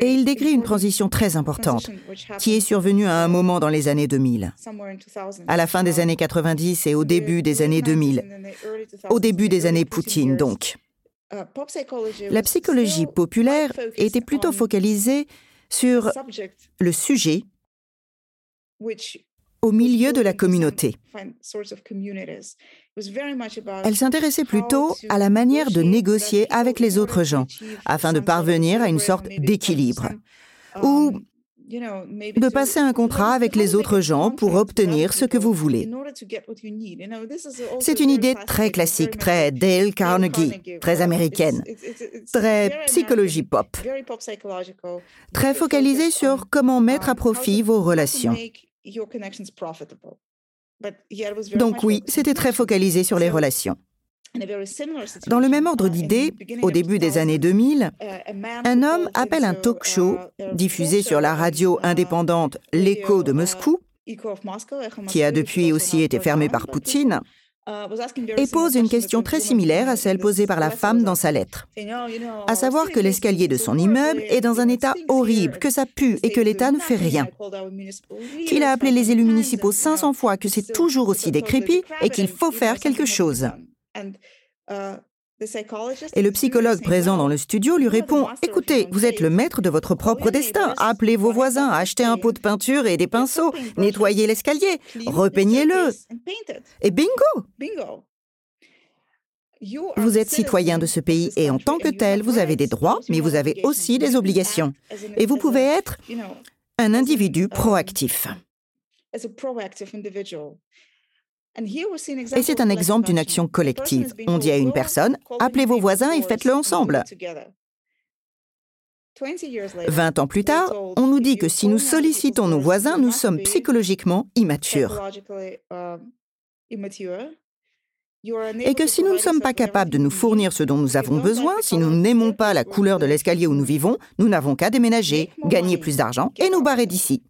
Et il décrit une transition très importante qui est survenue à un moment dans les années 2000, à la fin des années 90 et au début des années 2000, au début des années Poutine donc. Uh, la psychologie populaire était plutôt focalisée sur le sujet au milieu de la communauté. Elle s'intéressait plutôt à la manière de négocier avec les autres gens afin de parvenir à une sorte d'équilibre. ou um, de passer un contrat avec les autres gens pour obtenir ce que vous voulez. C'est une idée très classique, très Dale Carnegie, très américaine, très psychologie pop, très focalisée sur comment mettre à um, profit vos relations. Donc oui, c'était très focalisé sur les relations. Dans le même ordre d'idées, au début des années 2000, uh, un homme appelle un talk show diffusé sur la radio uh, indépendante L'écho de uh, Moscou, qui a depuis aussi été fermé par Poutine, Uh, et pose une question très similaire à celle posée par la femme dans sa lettre, à savoir que l'escalier de son immeuble est dans un état horrible, que ça pue et que l'État ne fait rien, qu'il a appelé les élus municipaux 500 fois, que c'est toujours aussi décrépit et qu'il faut faire quelque chose. Et le psychologue présent dans le studio lui répond Écoutez, vous êtes le maître de votre propre destin. Appelez vos voisins, achetez un pot de peinture et des pinceaux, nettoyez l'escalier, repeignez-le. Et bingo. Vous êtes citoyen de ce pays et en tant que tel, vous avez des droits, mais vous avez aussi des obligations. Et vous pouvez être un individu proactif. Et c'est un exemple d'une action collective. On dit à une personne, appelez vos voisins et faites-le ensemble. Vingt ans plus tard, on nous dit que si nous sollicitons nos voisins, nous sommes psychologiquement immatures et que si nous ne sommes pas capables de nous fournir ce dont nous avons besoin, si nous n'aimons pas la couleur de l'escalier où nous vivons, nous n'avons qu'à déménager, gagner plus d'argent et nous barrer d'ici.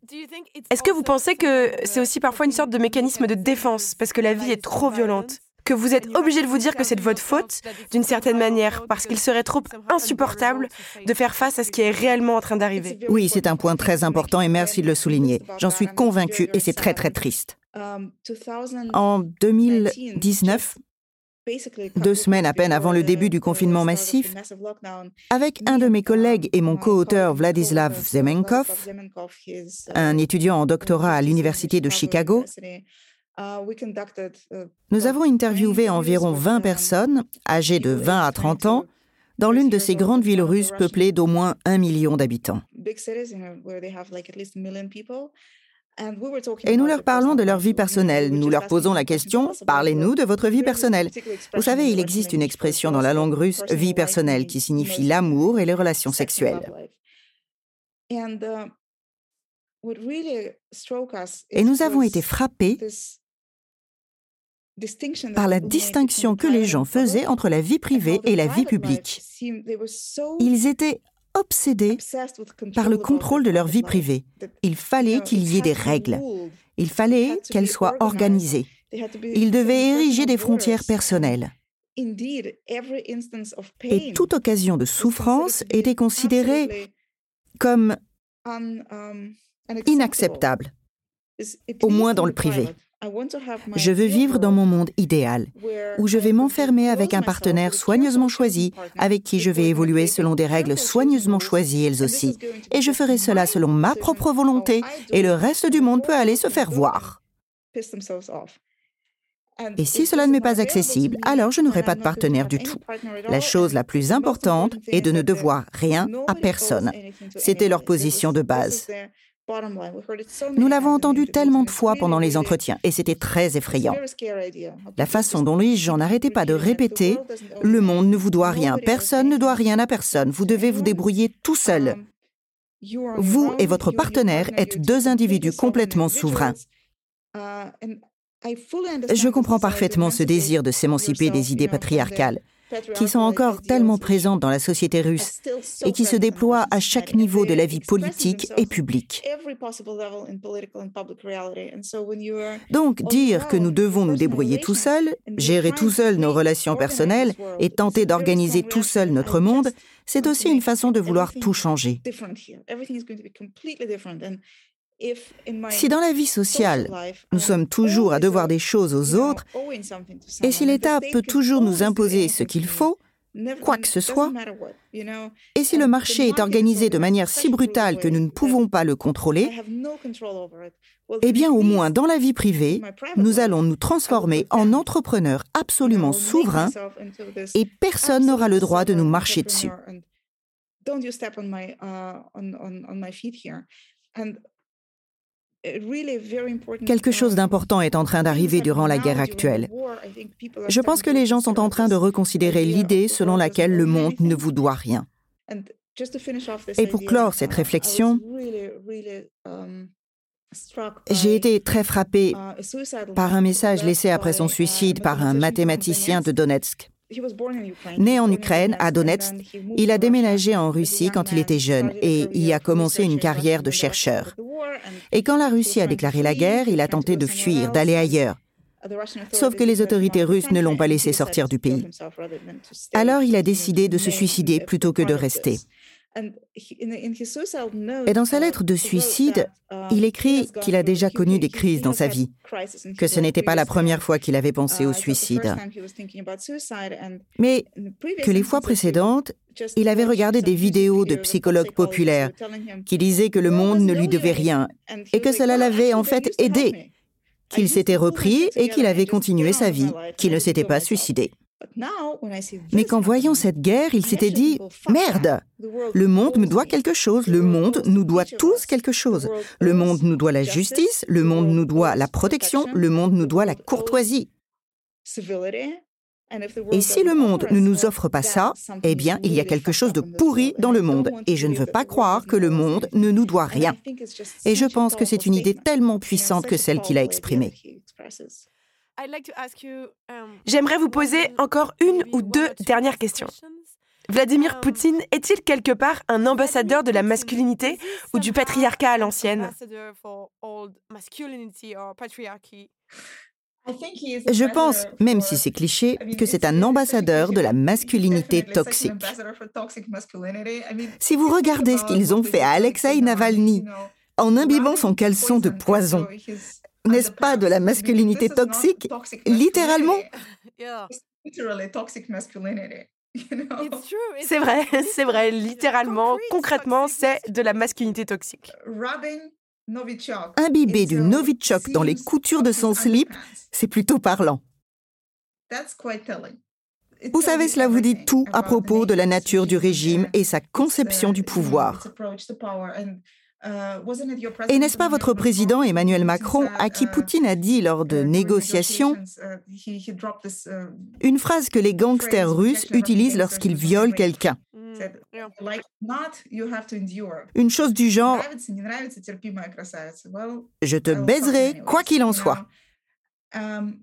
Est-ce que vous pensez que c'est aussi parfois une sorte de mécanisme de défense parce que la vie est trop violente que vous êtes obligé de vous dire que c'est de votre faute, d'une certaine manière, parce qu'il serait trop insupportable de faire face à ce qui est réellement en train d'arriver? Oui, c'est un point très important et merci de le souligner. J'en suis convaincue et c'est très très triste. En 2019, deux semaines à peine avant le début du confinement massif, avec un de mes collègues et mon co-auteur Vladislav Zemenkov, un étudiant en doctorat à l'Université de Chicago, nous avons interviewé environ 20 personnes âgées de 20 à 30 ans dans l'une de ces grandes villes russes peuplées d'au moins un million d'habitants. Et nous leur parlons de leur vie personnelle. Nous leur posons la question Parlez-nous de votre vie personnelle. Vous savez, il existe une expression dans la langue russe, vie personnelle, qui signifie l'amour et les relations sexuelles. Uh, et nous avons été frappés par la distinction que les gens faisaient entre la vie privée et la vie publique. Ils étaient obsédés par le contrôle de leur vie privée. Il fallait qu'il y ait des règles. Il fallait qu'elles soient organisées. Ils devaient ériger des frontières personnelles. Et toute occasion de souffrance était considérée comme um, inacceptable, au moins dans le privé. Je veux vivre dans mon monde idéal, où je vais m'enfermer avec un partenaire soigneusement choisi, avec qui je vais évoluer selon des règles soigneusement choisies elles aussi. Et je ferai cela selon ma propre volonté, et le reste du monde peut aller se faire voir. Et si cela ne m'est pas accessible, alors je n'aurai pas de partenaire du tout. La chose la plus importante est de ne devoir rien à personne. C'était leur position de base. Nous l'avons entendu tellement de fois pendant les entretiens et c'était très effrayant. La façon dont les gens n'arrêtaient pas de répéter ⁇ Le monde ne vous doit rien, personne ne doit rien à personne, vous devez vous débrouiller tout seul ⁇ Vous et votre partenaire êtes deux individus complètement souverains. Je comprends parfaitement ce désir de s'émanciper des idées patriarcales qui sont encore tellement présentes dans la société russe et qui se déploient à chaque niveau de la vie politique et publique. Donc dire que nous devons nous débrouiller tout seuls, gérer tout seuls nos relations personnelles et tenter d'organiser tout seul notre monde, c'est aussi une façon de vouloir tout changer. Si dans la vie sociale, nous sommes toujours à devoir des choses aux autres, et si l'État peut toujours nous imposer ce qu'il faut, quoi que ce soit, et si le marché est organisé de manière si brutale que nous ne pouvons pas le contrôler, eh bien au moins dans la vie privée, nous allons nous transformer en entrepreneurs absolument souverains et personne n'aura le droit de nous marcher dessus. Quelque chose d'important est en train d'arriver durant la guerre actuelle. Je pense que les gens sont en train de reconsidérer l'idée selon laquelle le monde ne vous doit rien. Et pour clore cette réflexion, j'ai été très frappé uh, par un message laissé après son suicide par un mathématicien de Donetsk. Né en Ukraine, à Donetsk, il a déménagé en Russie quand il était jeune et y a commencé une carrière de chercheur. Et quand la Russie a déclaré la guerre, il a tenté de fuir, d'aller ailleurs. Sauf que les autorités russes ne l'ont pas laissé sortir du pays. Alors il a décidé de se suicider plutôt que de rester. Et dans sa lettre de suicide, il écrit qu'il a déjà connu des crises dans sa vie, que ce n'était pas la première fois qu'il avait pensé au suicide, mais que les fois précédentes, il avait regardé des vidéos de psychologues populaires qui disaient que le monde ne lui devait rien et que cela l'avait en fait aidé, qu'il s'était repris et qu'il avait continué sa vie, qu'il ne s'était pas suicidé. Mais qu'en voyant cette guerre, il s'était dit ⁇ Merde Le monde me doit quelque chose, le monde nous doit tous quelque chose. Le monde nous doit la justice, le monde nous doit la protection, le monde nous doit la courtoisie. Et si le monde ne nous offre pas ça, eh bien, il y a quelque chose de pourri dans le monde. Et je ne veux pas croire que le monde ne nous doit rien. Et je pense que c'est une idée tellement puissante que celle qu'il a exprimée. Um, J'aimerais vous poser encore une ou deux dernières questions. Vladimir um, Poutine est-il quelque part un ambassadeur de la masculinité ou du patriarcat à l'ancienne? je pense, même si c'est cliché, que c'est un ambassadeur de la masculinité toxique. Si vous regardez ce qu'ils ont fait à Alexei Navalny en imbibant son caleçon de poison, n'est-ce pas de la masculinité. toxique? Littéralement. C'est vrai, c'est vrai, littéralement, concrètement, c'est de la masculinité toxique. Imbibé du Novichok dans les coutures de son slip, c'est plutôt parlant. Vous savez, cela vous dit tout à propos de la nature du régime et sa conception du pouvoir. Et n'est-ce pas votre président Emmanuel Macron à qui Poutine a dit lors de négociations une phrase que les gangsters russes utilisent lorsqu'ils violent quelqu'un? Une chose du genre ⁇ Je te baiserai quoi qu'il en soit ⁇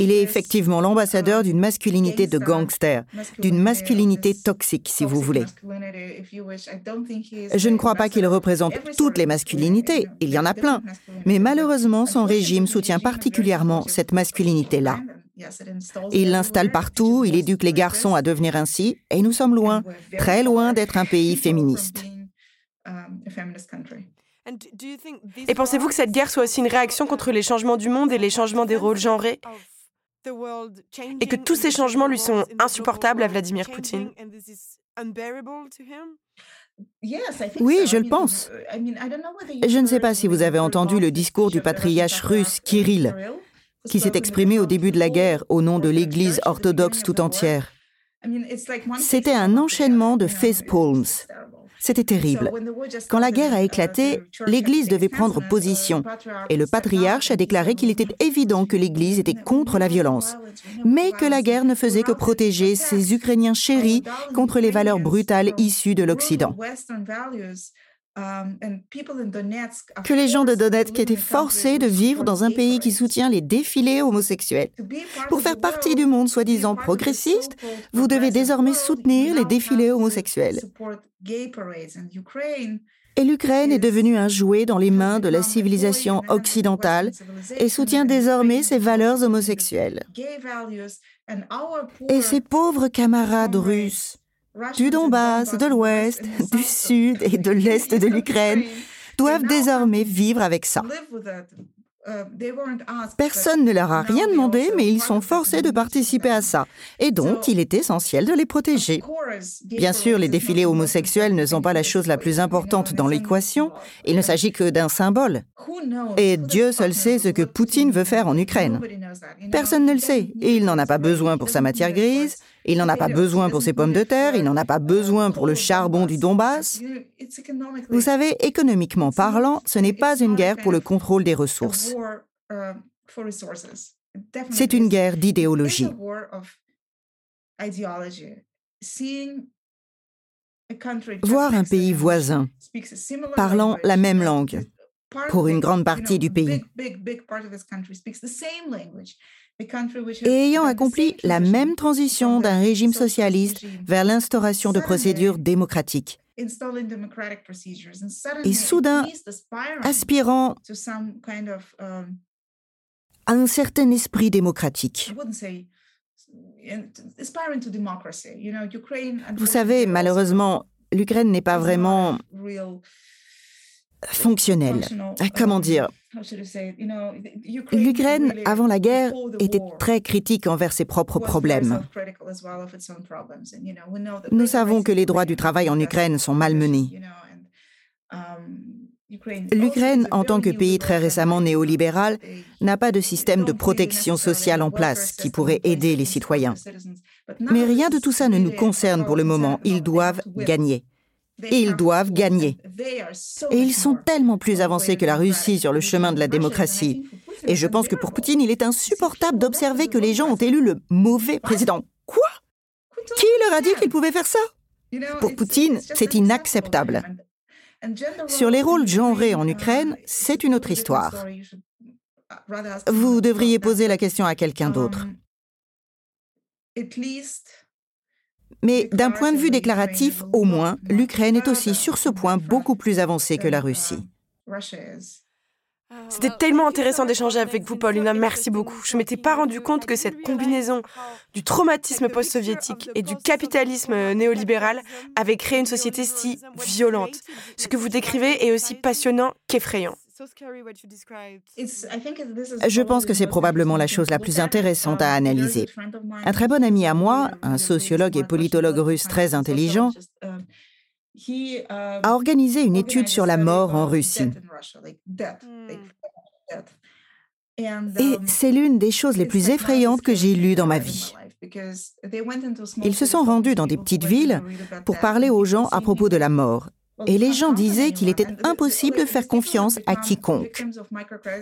il est effectivement l'ambassadeur d'une masculinité de gangster, d'une masculinité toxique, si vous voulez. Je ne crois pas qu'il représente toutes les masculinités, il y en a plein, mais malheureusement son régime soutient particulièrement cette masculinité-là. Il l'installe partout, il éduque les garçons à devenir ainsi, et nous sommes loin, très loin d'être un pays féministe. Et pensez-vous que cette guerre soit aussi une réaction contre les changements du monde et les changements des rôles genrés? Et que tous ces changements lui sont insupportables à Vladimir Poutine? Oui, je le pense. Je ne sais pas si vous avez entendu le discours du patriarche russe Kirill, qui s'est exprimé au début de la guerre au nom de l'Église orthodoxe tout entière. C'était un enchaînement de palms. C'était terrible. Quand la guerre a éclaté, l'Église devait prendre position et le patriarche a déclaré qu'il était évident que l'Église était contre la violence, mais que la guerre ne faisait que protéger ces Ukrainiens chéris contre les valeurs brutales issues de l'Occident. Um, que les gens de Donetsk étaient forcés de vivre dans un pays qui soutient les défilés homosexuels. Pour faire partie du monde soi-disant progressiste, vous devez désormais soutenir les défilés homosexuels. Et l'Ukraine est devenue un jouet dans les mains de la civilisation occidentale et soutient désormais ses valeurs homosexuelles. Et ses pauvres camarades russes du Donbass, de l'Ouest, du Sud et de l'Est de l'Ukraine doivent désormais vivre avec ça. Personne ne leur a rien demandé, mais ils sont forcés de participer à ça. Et donc, il est essentiel de les protéger. Bien sûr, les défilés homosexuels ne sont pas la chose la plus importante dans l'équation. Il ne s'agit que d'un symbole. Et Dieu seul sait ce que Poutine veut faire en Ukraine. Personne ne le sait. Et il n'en a pas besoin pour sa matière grise. Il n'en a pas besoin pour ses pommes de terre, il n'en a pas besoin pour le charbon du Donbass. Vous savez, économiquement parlant, ce n'est pas une guerre pour le contrôle des ressources. C'est une guerre d'idéologie. Voir un pays voisin parlant la même langue pour une grande partie du pays. et ayant accompli la même transition d'un régime socialiste vers l'instauration de procédures démocratiques. Et soudain, aspirant um, à un certain esprit démocratique. Vous savez, malheureusement, l'Ukraine n'est pas vraiment fonctionnelle. Comment dire? L'Ukraine, avant la guerre, était très critique envers ses propres problèmes. Nous savons que les droits du travail en Ukraine sont malmenés. L'Ukraine, en tant que pays très récemment néolibéral, n'a pas de système de protection sociale en place qui pourrait aider les citoyens. Mais rien de tout ça ne nous concerne pour le moment. Ils doivent gagner. Et ils doivent gagner. Et ils sont tellement plus avancés que la Russie sur le chemin de la démocratie. Et je pense que pour Poutine, il est insupportable d'observer que les gens ont élu le mauvais président. Quoi? Qui leur a dit qu'ils pouvaient faire ça? Pour Poutine, c'est inacceptable. Sur les rôles genrés en Ukraine, c'est une autre histoire. Vous devriez poser la question à quelqu'un d'autre. Mais d'un point de vue déclaratif, au moins, l'Ukraine est aussi sur ce point beaucoup plus avancée que la Russie. C'était tellement intéressant d'échanger avec vous, Paulina. Merci beaucoup. Je ne m'étais pas rendu compte que cette combinaison du traumatisme post-soviétique et du capitalisme néolibéral avait créé une société si violente. Ce que vous décrivez est aussi passionnant qu'effrayant. Je pense que c'est probablement la chose la plus intéressante à analyser. Un très bon ami à moi, un sociologue et politologue russe très intelligent, a organisé une étude sur la mort en Russie. Et c'est l'une des choses les plus effrayantes que j'ai lues dans ma vie. Ils se sont rendus dans des petites villes pour parler aux gens à propos de la mort et les gens disaient qu'il était impossible de faire confiance à quiconque.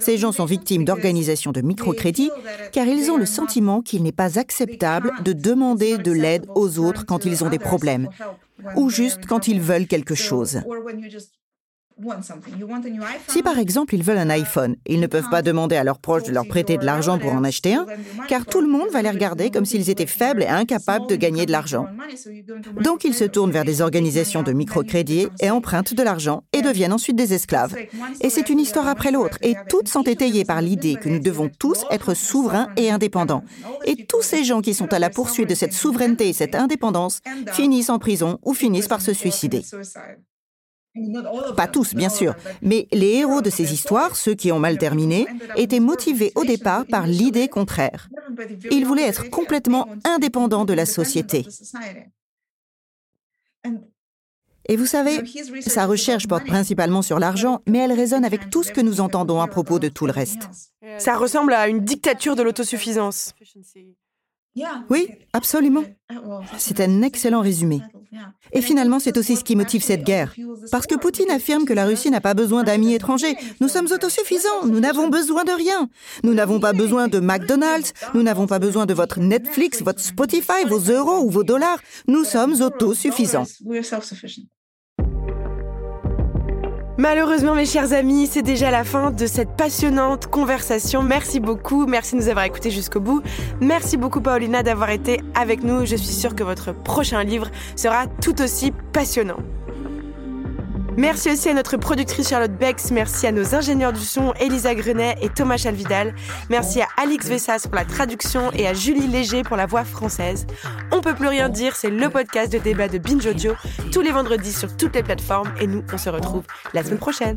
Ces gens sont victimes d'organisations de microcrédit car ils ont le sentiment qu'il n'est pas acceptable de demander de l'aide aux autres quand ils ont des problèmes ou juste quand ils veulent quelque chose. Si par exemple ils veulent un iPhone, ils ne peuvent pas demander à leurs proches de leur prêter de l'argent pour en acheter un, car tout le monde va les regarder comme s'ils étaient faibles et incapables de gagner de l'argent. Donc ils se tournent vers des organisations de microcrédit et empruntent de l'argent et deviennent ensuite des esclaves. Et c'est une histoire après l'autre, et toutes sont étayées par l'idée que nous devons tous être souverains et indépendants. Et tous ces gens qui sont à la poursuite de cette souveraineté et cette indépendance finissent en prison ou finissent par se suicider. Pas tous, bien sûr, mais les héros de ces histoires, ceux qui ont mal terminé, étaient motivés au départ par l'idée contraire. Ils voulaient être complètement indépendants de la société. Et vous savez, sa recherche porte principalement sur l'argent, mais elle résonne avec tout ce que nous entendons à propos de tout le reste. Ça ressemble à une dictature de l'autosuffisance. Oui, absolument. C'est un excellent résumé. Et finalement, c'est aussi ce qui motive cette guerre. Parce que Poutine affirme que la Russie n'a pas besoin d'amis étrangers. Nous sommes autosuffisants, nous n'avons besoin de rien. Nous n'avons pas besoin de McDonald's, nous n'avons pas besoin de votre Netflix, votre Spotify, vos euros ou vos dollars. Nous sommes autosuffisants. Malheureusement, mes chers amis, c'est déjà la fin de cette passionnante conversation. Merci beaucoup, merci de nous avoir écoutés jusqu'au bout. Merci beaucoup, Paulina, d'avoir été avec nous. Je suis sûre que votre prochain livre sera tout aussi passionnant. Merci aussi à notre productrice Charlotte Bex, merci à nos ingénieurs du son Elisa Grenet et Thomas Chalvidal, merci à Alix Vessas pour la traduction et à Julie Léger pour la voix française. On peut plus rien dire, c'est le podcast de débat de Binge Audio tous les vendredis sur toutes les plateformes et nous on se retrouve la semaine prochaine.